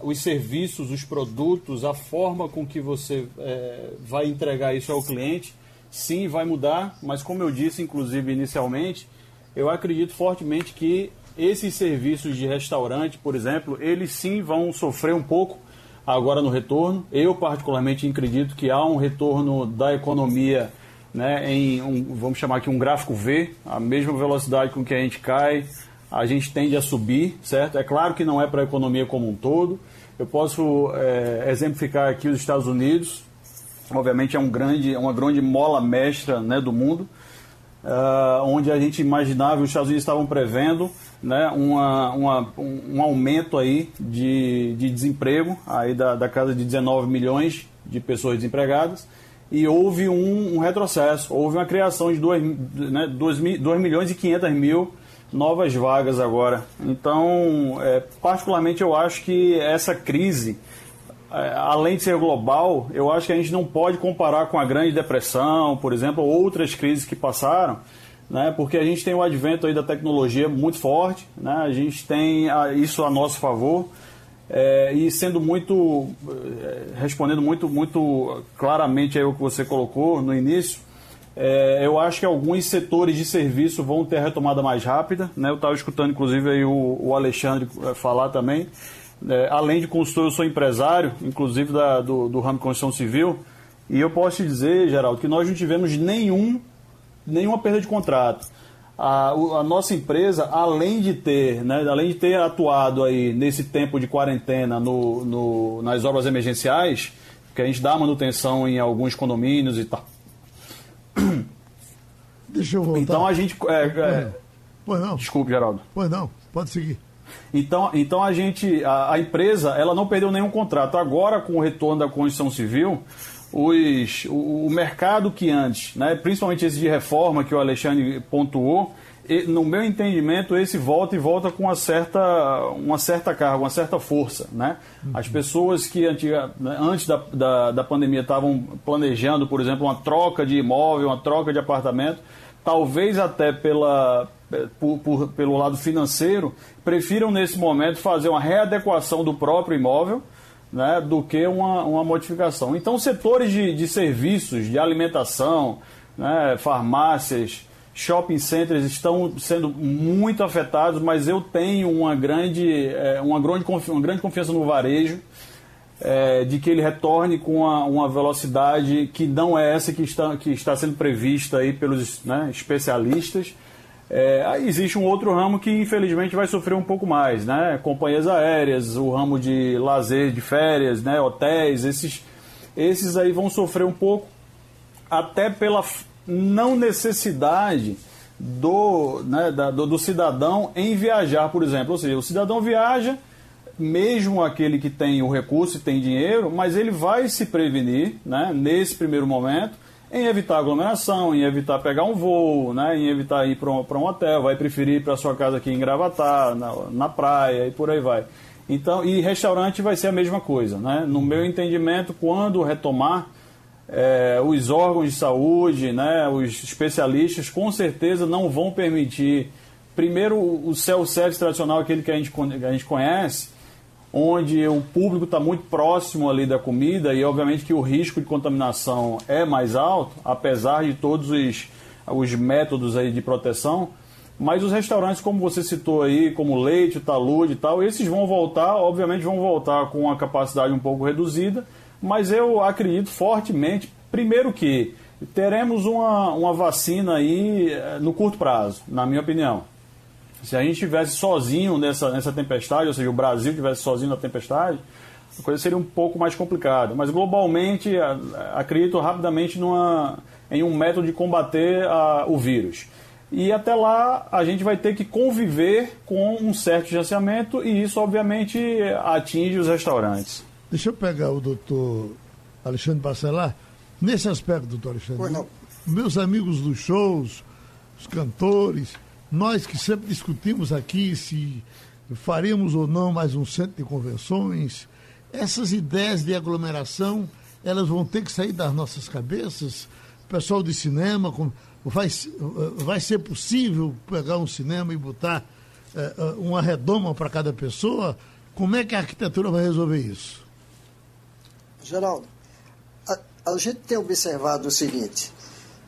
os serviços, os produtos, a forma com que você é, vai entregar isso ao cliente, sim, vai mudar, mas como eu disse, inclusive inicialmente, eu acredito fortemente que esses serviços de restaurante, por exemplo, eles sim vão sofrer um pouco agora no retorno. Eu particularmente acredito que há um retorno da economia, né, em um, vamos chamar aqui um gráfico V, a mesma velocidade com que a gente cai, a gente tende a subir, certo? É claro que não é para a economia como um todo. Eu posso é, exemplificar aqui os Estados Unidos, obviamente é um grande, é uma grande mola mestra né, do mundo, uh, onde a gente imaginava, os Estados Unidos estavam prevendo né, uma, uma, um aumento aí de, de desemprego, aí da, da casa de 19 milhões de pessoas desempregadas, e houve um, um retrocesso, houve uma criação de 2, né, 2, 2 milhões e 500 mil novas vagas agora. Então, é, particularmente, eu acho que essa crise, é, além de ser global, eu acho que a gente não pode comparar com a Grande Depressão, por exemplo, ou outras crises que passaram, né, porque a gente tem o advento aí da tecnologia muito forte, né, a gente tem isso a nosso favor. É, e sendo muito é, respondendo muito muito claramente aí o que você colocou no início é, eu acho que alguns setores de serviço vão ter retomada mais rápida. Né? Eu estava escutando, inclusive, aí o, o Alexandre é, falar também. É, além de consultor, eu sou empresário, inclusive da, do, do ramo de construção civil. E eu posso te dizer, Geraldo, que nós não tivemos nenhum, nenhuma perda de contrato. A, a, nossa empresa, além de ter, né, além de ter atuado aí nesse tempo de quarentena no, no, nas obras emergenciais, que a gente dá manutenção em alguns condomínios e tal, Deixa eu voltar. Então a gente. É, é... Pois não. Desculpe, Geraldo. Pois não, pode seguir. Então, então a gente, a, a, empresa, ela não perdeu nenhum contrato. Agora, com o retorno da construção civil, os, o, o mercado que antes, né, principalmente esse de reforma que o Alexandre pontuou, e, no meu entendimento, esse volta e volta com uma certa, uma certa carga, uma certa força. Né? As pessoas que antiga, antes da, da, da pandemia estavam planejando, por exemplo, uma troca de imóvel, uma troca de apartamento, talvez até pela, por, por, pelo lado financeiro, prefiram nesse momento fazer uma readequação do próprio imóvel né, do que uma, uma modificação. Então, setores de, de serviços, de alimentação, né, farmácias, shopping centers estão sendo muito afetados, mas eu tenho uma grande, é, uma grande, uma grande confiança no varejo é, de que ele retorne com uma, uma, velocidade que não é essa que está, que está sendo prevista aí pelos né, especialistas. É, existe um outro ramo que infelizmente vai sofrer um pouco mais, né? Companhias aéreas, o ramo de lazer, de férias, né? hotéis, esses, esses aí vão sofrer um pouco, até pela não necessidade do, né, da, do, do cidadão em viajar, por exemplo. Ou seja, o cidadão viaja mesmo aquele que tem o recurso e tem dinheiro, mas ele vai se prevenir, né, nesse primeiro momento, em evitar aglomeração, em evitar pegar um voo, né, em evitar ir para um, um, hotel, vai preferir ir para sua casa aqui em Gravatar, na, na praia e por aí vai. Então, e restaurante vai ser a mesma coisa, né? No meu entendimento, quando retomar é, os órgãos de saúde, né, os especialistas, com certeza não vão permitir, primeiro, o self-service tradicional, aquele que a gente, a gente conhece, onde o público está muito próximo ali da comida e obviamente que o risco de contaminação é mais alto, apesar de todos os, os métodos aí de proteção. Mas os restaurantes, como você citou aí, como Leite, Talude e tal, esses vão voltar, obviamente vão voltar com uma capacidade um pouco reduzida, mas eu acredito fortemente, primeiro que teremos uma, uma vacina aí eh, no curto prazo, na minha opinião. Se a gente estivesse sozinho nessa, nessa tempestade, ou seja, o Brasil estivesse sozinho na tempestade, a coisa seria um pouco mais complicada. Mas globalmente, acredito rapidamente numa, em um método de combater a, o vírus. E até lá a gente vai ter que conviver com um certo distanciamento e isso, obviamente, atinge os restaurantes. Deixa eu pegar o doutor Alexandre Bacelar. Nesse aspecto, doutor Alexandre, meus amigos dos shows, os cantores, nós que sempre discutimos aqui se faremos ou não mais um centro de convenções, essas ideias de aglomeração, elas vão ter que sair das nossas cabeças. O pessoal de cinema, vai, vai ser possível pegar um cinema e botar uh, uma redoma para cada pessoa? Como é que a arquitetura vai resolver isso? Geraldo, a, a gente tem observado o seguinte,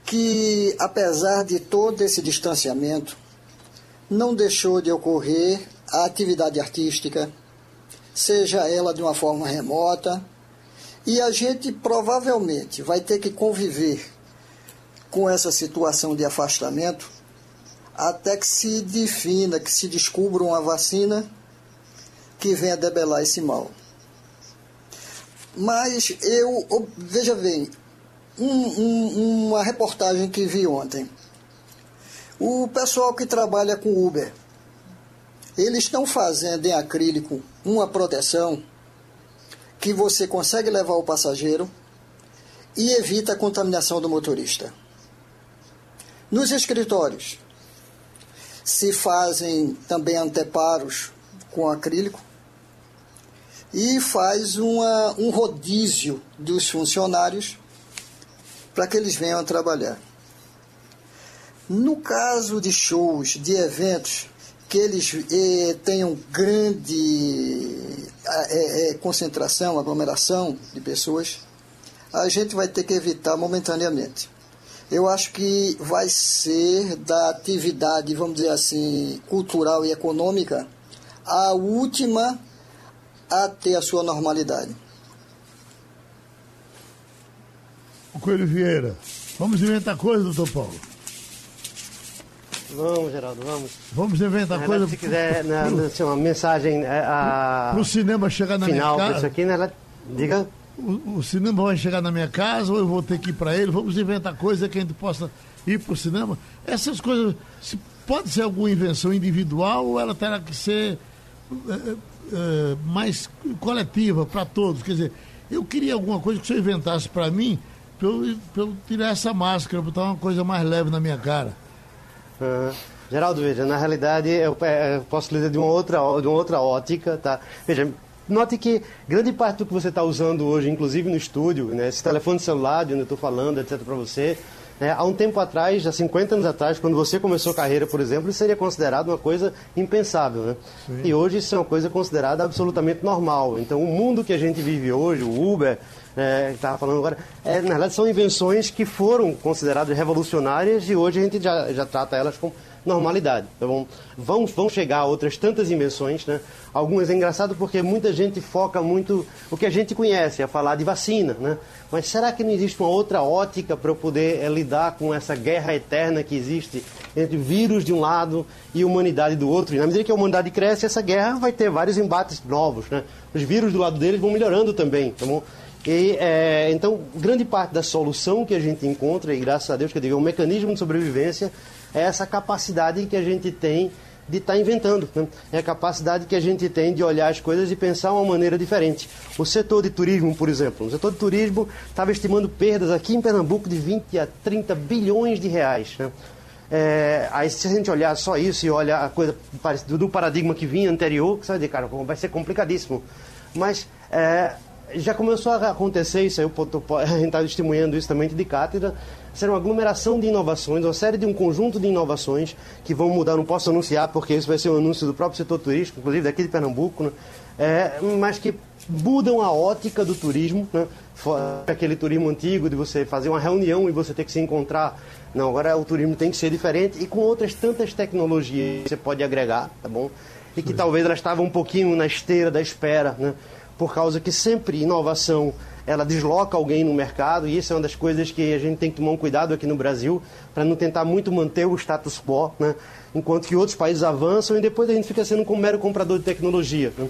que apesar de todo esse distanciamento, não deixou de ocorrer a atividade artística, seja ela de uma forma remota, e a gente provavelmente vai ter que conviver com essa situação de afastamento até que se defina, que se descubra uma vacina que venha debelar esse mal. Mas eu, veja bem, um, um, uma reportagem que vi ontem o pessoal que trabalha com Uber, eles estão fazendo em acrílico uma proteção que você consegue levar o passageiro e evita a contaminação do motorista. Nos escritórios, se fazem também anteparos com acrílico e faz uma, um rodízio dos funcionários para que eles venham trabalhar. No caso de shows, de eventos, que eles eh, tenham grande eh, eh, concentração, aglomeração de pessoas, a gente vai ter que evitar momentaneamente. Eu acho que vai ser da atividade, vamos dizer assim, cultural e econômica, a última a ter a sua normalidade. Coelho Vieira, vamos inventar coisa, doutor Paulo? Vamos, Geraldo, vamos. Vamos inventar na coisa. Se quiser, assim, uma mensagem. É, a... Para o cinema chegar na final, minha casa. Isso aqui, né? Diga. O, o, cinema vai chegar na minha casa ou eu vou ter que ir para ele? Vamos inventar coisa que a gente possa ir para o cinema. Essas coisas. Se, pode ser alguma invenção individual ou ela terá que ser é, é, mais coletiva para todos? Quer dizer, eu queria alguma coisa que o senhor inventasse para mim, para eu, eu tirar essa máscara, botar uma coisa mais leve na minha cara. Uhum. Geraldo, veja, na realidade eu, eu posso dizer de uma outra, de uma outra ótica, tá? Veja, note que grande parte do que você está usando hoje, inclusive no estúdio, né, esse telefone celular de onde eu estou falando, etc., para você, É, há um tempo atrás, há 50 anos atrás, quando você começou a carreira, por exemplo, isso seria considerado uma coisa impensável. Né? E hoje isso é uma coisa considerada absolutamente normal. Então, o mundo que a gente vive hoje, o Uber, é, que estava falando agora, é, na verdade são invenções que foram consideradas revolucionárias e hoje a gente já, já trata elas com normalidade. Então, vão, vão chegar outras tantas invenções, né? Algumas é engraçado porque muita gente foca muito o que a gente conhece, a falar de vacina, né? Mas será que não existe uma outra ótica para eu poder é, lidar com essa guerra eterna que existe entre vírus de um lado e humanidade do outro? E na medida que a humanidade cresce, essa guerra vai ter vários embates novos, né? Os vírus do lado deles vão melhorando também, tá bom? E, é, então, grande parte da solução que a gente encontra, e graças a Deus que eu digo, é um mecanismo de sobrevivência, é essa capacidade que a gente tem de estar tá inventando. Né? É a capacidade que a gente tem de olhar as coisas e pensar uma maneira diferente. O setor de turismo, por exemplo. O setor de turismo estava estimando perdas aqui em Pernambuco de 20 a 30 bilhões de reais. Né? É, aí se a gente olhar só isso e olhar a coisa do paradigma que vinha anterior, vai dizer, cara, vai ser complicadíssimo. Mas é, já começou a acontecer isso, aí, a gente está testemunhando isso também de cátedra, ser uma aglomeração de inovações, uma série de um conjunto de inovações que vão mudar, não posso anunciar porque isso vai ser um anúncio do próprio setor turístico, inclusive daqui de Pernambuco, né? é, mas que mudam a ótica do turismo, né? aquele turismo antigo de você fazer uma reunião e você ter que se encontrar. Não, agora o turismo tem que ser diferente e com outras tantas tecnologias que você pode agregar, tá bom? E que talvez elas estavam um pouquinho na esteira da espera, né? por causa que sempre inovação ela desloca alguém no mercado e isso é uma das coisas que a gente tem que tomar um cuidado aqui no Brasil para não tentar muito manter o status quo, né? enquanto que outros países avançam e depois a gente fica sendo um mero comprador de tecnologia. Né?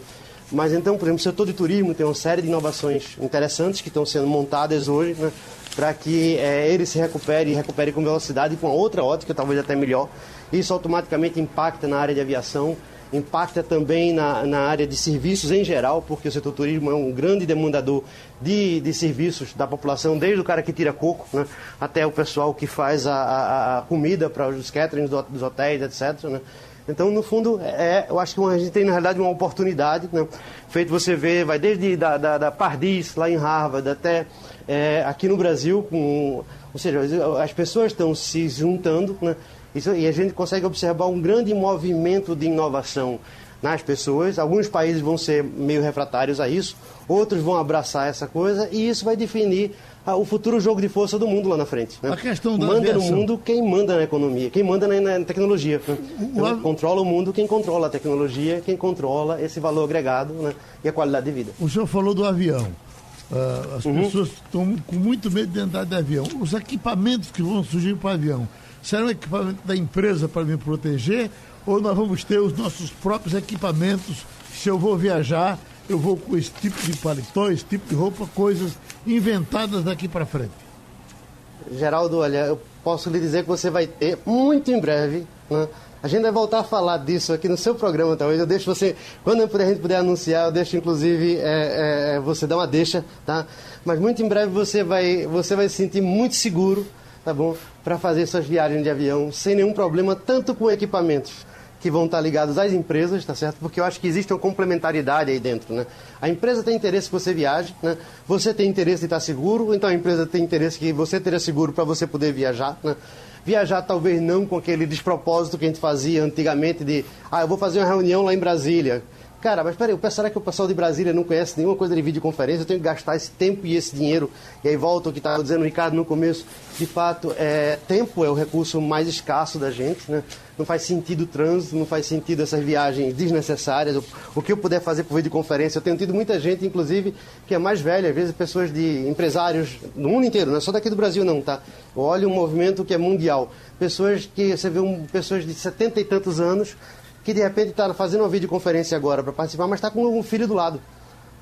Mas então, por exemplo, o setor de turismo tem uma série de inovações interessantes que estão sendo montadas hoje né? para que é, ele se recupere e recupere com velocidade e com outra ótica, talvez até melhor. Isso automaticamente impacta na área de aviação impacta também na, na área de serviços em geral, porque o setor turismo é um grande demandador de, de serviços da população, desde o cara que tira coco né, até o pessoal que faz a, a, a comida para os caterings dos hotéis, etc. Né. Então, no fundo, é, eu acho que a gente tem, na realidade, uma oportunidade. Né? Feito você ver, vai desde da, da, da Pardis, lá em Harvard, até é, aqui no Brasil, com, ou seja, as pessoas estão se juntando, né? Isso, e a gente consegue observar um grande movimento de inovação nas pessoas. Alguns países vão ser meio refratários a isso, outros vão abraçar essa coisa e isso vai definir ah, o futuro jogo de força do mundo lá na frente. Né? A questão da manda aviação. no mundo quem manda na economia, quem manda na, na tecnologia. Né? Então, controla o mundo quem controla a tecnologia, quem controla esse valor agregado né? e a qualidade de vida. O senhor falou do avião. Uh, as uhum. pessoas estão com muito medo de andar de avião. Os equipamentos que vão surgir para o avião será um equipamento da empresa para me proteger ou nós vamos ter os nossos próprios equipamentos? Se eu vou viajar, eu vou com esse tipo de paletó, esse tipo de roupa, coisas inventadas daqui para frente. Geraldo, olha, eu posso lhe dizer que você vai ter muito em breve, né? A gente vai voltar a falar disso aqui no seu programa, talvez. Eu deixo você, quando a gente puder anunciar, eu deixo inclusive é, é, você dar uma deixa, tá? Mas muito em breve você vai, você vai se sentir muito seguro tá bom? Para fazer suas viagens de avião sem nenhum problema, tanto com equipamentos que vão estar ligados às empresas, tá certo? Porque eu acho que existe uma complementaridade aí dentro, né? A empresa tem interesse que você viaje, né? Você tem interesse de estar seguro, então a empresa tem interesse que você tenha seguro para você poder viajar, né? Viajar talvez não com aquele despropósito que a gente fazia antigamente de, ah, eu vou fazer uma reunião lá em Brasília. Cara, mas peraí, será que o pessoal de Brasília não conhece nenhuma coisa de videoconferência? Eu tenho que gastar esse tempo e esse dinheiro. E aí volta o que estava dizendo o Ricardo no começo. De fato, é, tempo é o recurso mais escasso da gente, né? Não faz sentido o trânsito, não faz sentido essas viagens desnecessárias. O, o que eu puder fazer por videoconferência. Eu tenho tido muita gente, inclusive, que é mais velha, às vezes pessoas de empresários do mundo inteiro, não é só daqui do Brasil não, tá? Olha um movimento que é mundial. Pessoas que, você vê um, pessoas de setenta e tantos anos que de repente está fazendo uma videoconferência agora para participar, mas está com um filho do lado.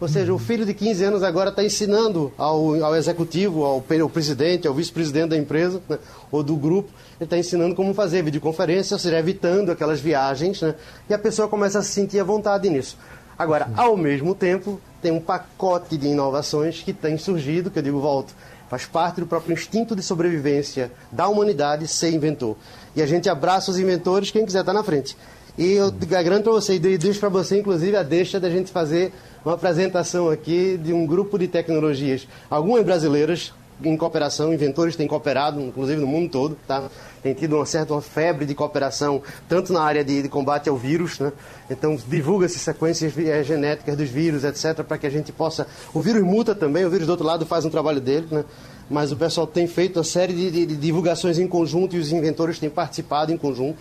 Ou seja, o filho de 15 anos agora está ensinando ao, ao executivo, ao, ao presidente, ao vice-presidente da empresa né, ou do grupo, ele está ensinando como fazer videoconferência, ou seja, evitando aquelas viagens, né, e a pessoa começa a se sentir à vontade nisso. Agora, ao mesmo tempo, tem um pacote de inovações que tem surgido, que eu digo, volto, faz parte do próprio instinto de sobrevivência da humanidade ser inventor. E a gente abraça os inventores, quem quiser estar tá na frente. E eu garanto para e deixo para você, inclusive, a deixa da gente fazer uma apresentação aqui de um grupo de tecnologias, algumas brasileiras, em cooperação, inventores têm cooperado, inclusive no mundo todo, tá? Tem tido uma certa febre de cooperação, tanto na área de, de combate ao vírus, né? Então, divulga-se sequências eh, genéticas dos vírus, etc., para que a gente possa... O vírus muta também, o vírus do outro lado faz um trabalho dele, né? Mas o pessoal tem feito uma série de, de, de divulgações em conjunto e os inventores têm participado em conjunto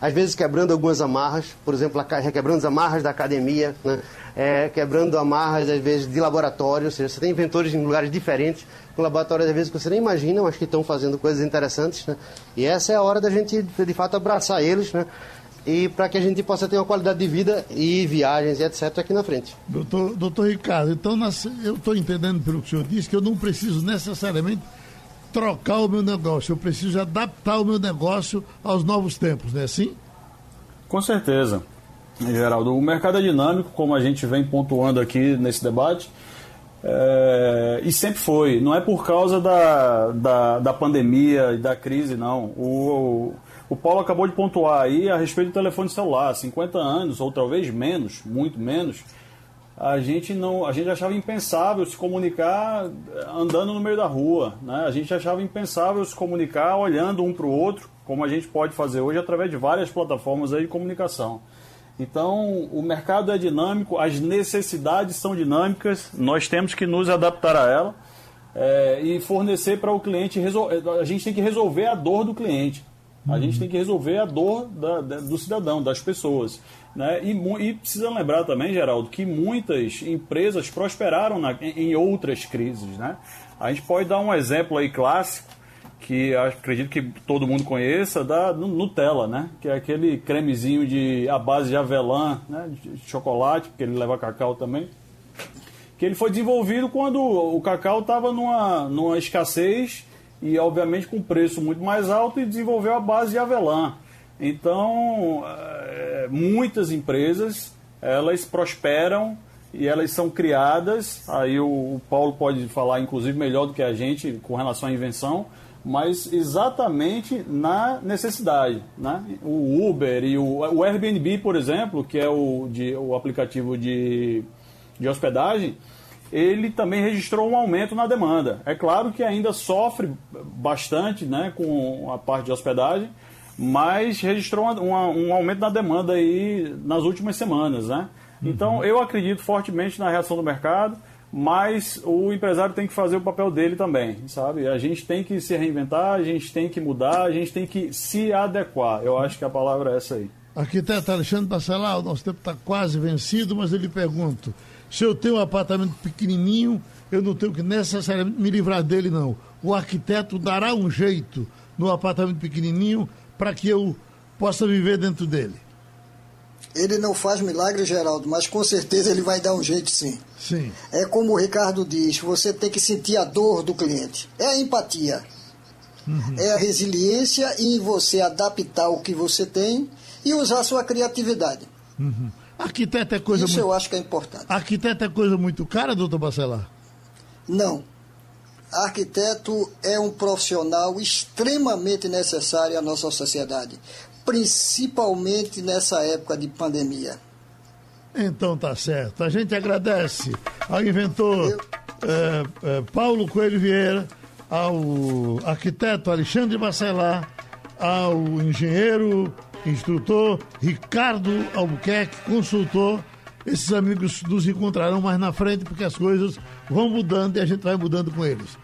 às vezes quebrando algumas amarras, por exemplo, quebrando as amarras da academia, né? é, quebrando amarras, às vezes, de laboratório, ou seja, você tem inventores em lugares diferentes, com laboratórios, às vezes, que você nem imagina, mas que estão fazendo coisas interessantes, né? E essa é a hora da gente, de fato, abraçar eles, né? E para que a gente possa ter uma qualidade de vida e viagens e etc. aqui na frente. Doutor, doutor Ricardo, então eu estou entendendo pelo que o senhor disse que eu não preciso necessariamente trocar o meu negócio, eu preciso adaptar o meu negócio aos novos tempos, não é assim? Com certeza. Geraldo, o mercado é dinâmico, como a gente vem pontuando aqui nesse debate, é, e sempre foi. Não é por causa da, da, da pandemia e da crise, não. O, o Paulo acabou de pontuar aí a respeito do telefone celular. 50 anos, ou talvez menos, muito menos, a gente não a gente achava impensável se comunicar andando no meio da rua né? a gente achava impensável se comunicar olhando um para o outro como a gente pode fazer hoje através de várias plataformas aí de comunicação então o mercado é dinâmico as necessidades são dinâmicas nós temos que nos adaptar a ela é, e fornecer para o cliente a gente tem que resolver a dor do cliente a gente tem que resolver a dor da, da, do cidadão, das pessoas. Né? E, e, precisa lembrar também, Geraldo, que muitas empresas prosperaram na, em, em, outras crises. Né? A gente pode dar um exemplo aí clássico, que acredito que todo mundo conheça, da Nutella, né? que é aquele cremezinho de a base de avelã, né? de chocolate, porque ele leva cacau também. Que ele foi desenvolvido quando o cacau estava numa, numa escassez e obviamente com preço muito mais alto e desenvolveu a base de avelã. Então, é, muitas empresas elas prosperam e elas são criadas. Aí o, o, Paulo pode falar, inclusive, melhor do que a gente com relação à invenção, mas exatamente na necessidade. Né? O Uber e o, o Airbnb, por exemplo, que é o, de, o aplicativo de, de hospedagem, ele também registrou um aumento na demanda. É claro que ainda sofre bastante né, com a parte de hospedagem, mas registrou uma, um aumento na demanda aí nas últimas semanas. Né? Uhum. Então eu acredito fortemente na reação do mercado, mas o empresário tem que fazer o papel dele também, sabe? A gente tem que se reinventar, a gente tem que mudar, a gente tem que se adequar. Eu acho que a palavra é essa aí. Arquiteto Alexandre Bacelar, o nosso tempo está quase vencido, mas eu lhe pergunto, se eu tenho um apartamento pequenininho, eu não tenho que necessariamente me livrar dele, não. O arquiteto dará um jeito no apartamento pequenininho para que eu possa viver dentro dele. Ele não faz milagre, Geraldo, mas com certeza ele vai dar um jeito sim. Sim. É como o Ricardo diz, você tem que sentir a dor do cliente. É a empatia. Uhum. É a resiliência em você adaptar o que você tem e usar a sua criatividade. Uhum. Arquiteto é coisa Isso muito... eu acho que é importante. Arquiteto é coisa muito cara, doutor Bacelar? Não. Arquiteto é um profissional extremamente necessário à nossa sociedade, principalmente nessa época de pandemia. Então tá certo. A gente agradece ao inventor eu... é, é, Paulo Coelho Vieira, ao arquiteto Alexandre Bacelar, ao engenheiro instrutor, Ricardo Albuquerque, consultor. Esses amigos nos encontrarão mais na frente porque as coisas vão mudando e a gente vai mudando com eles.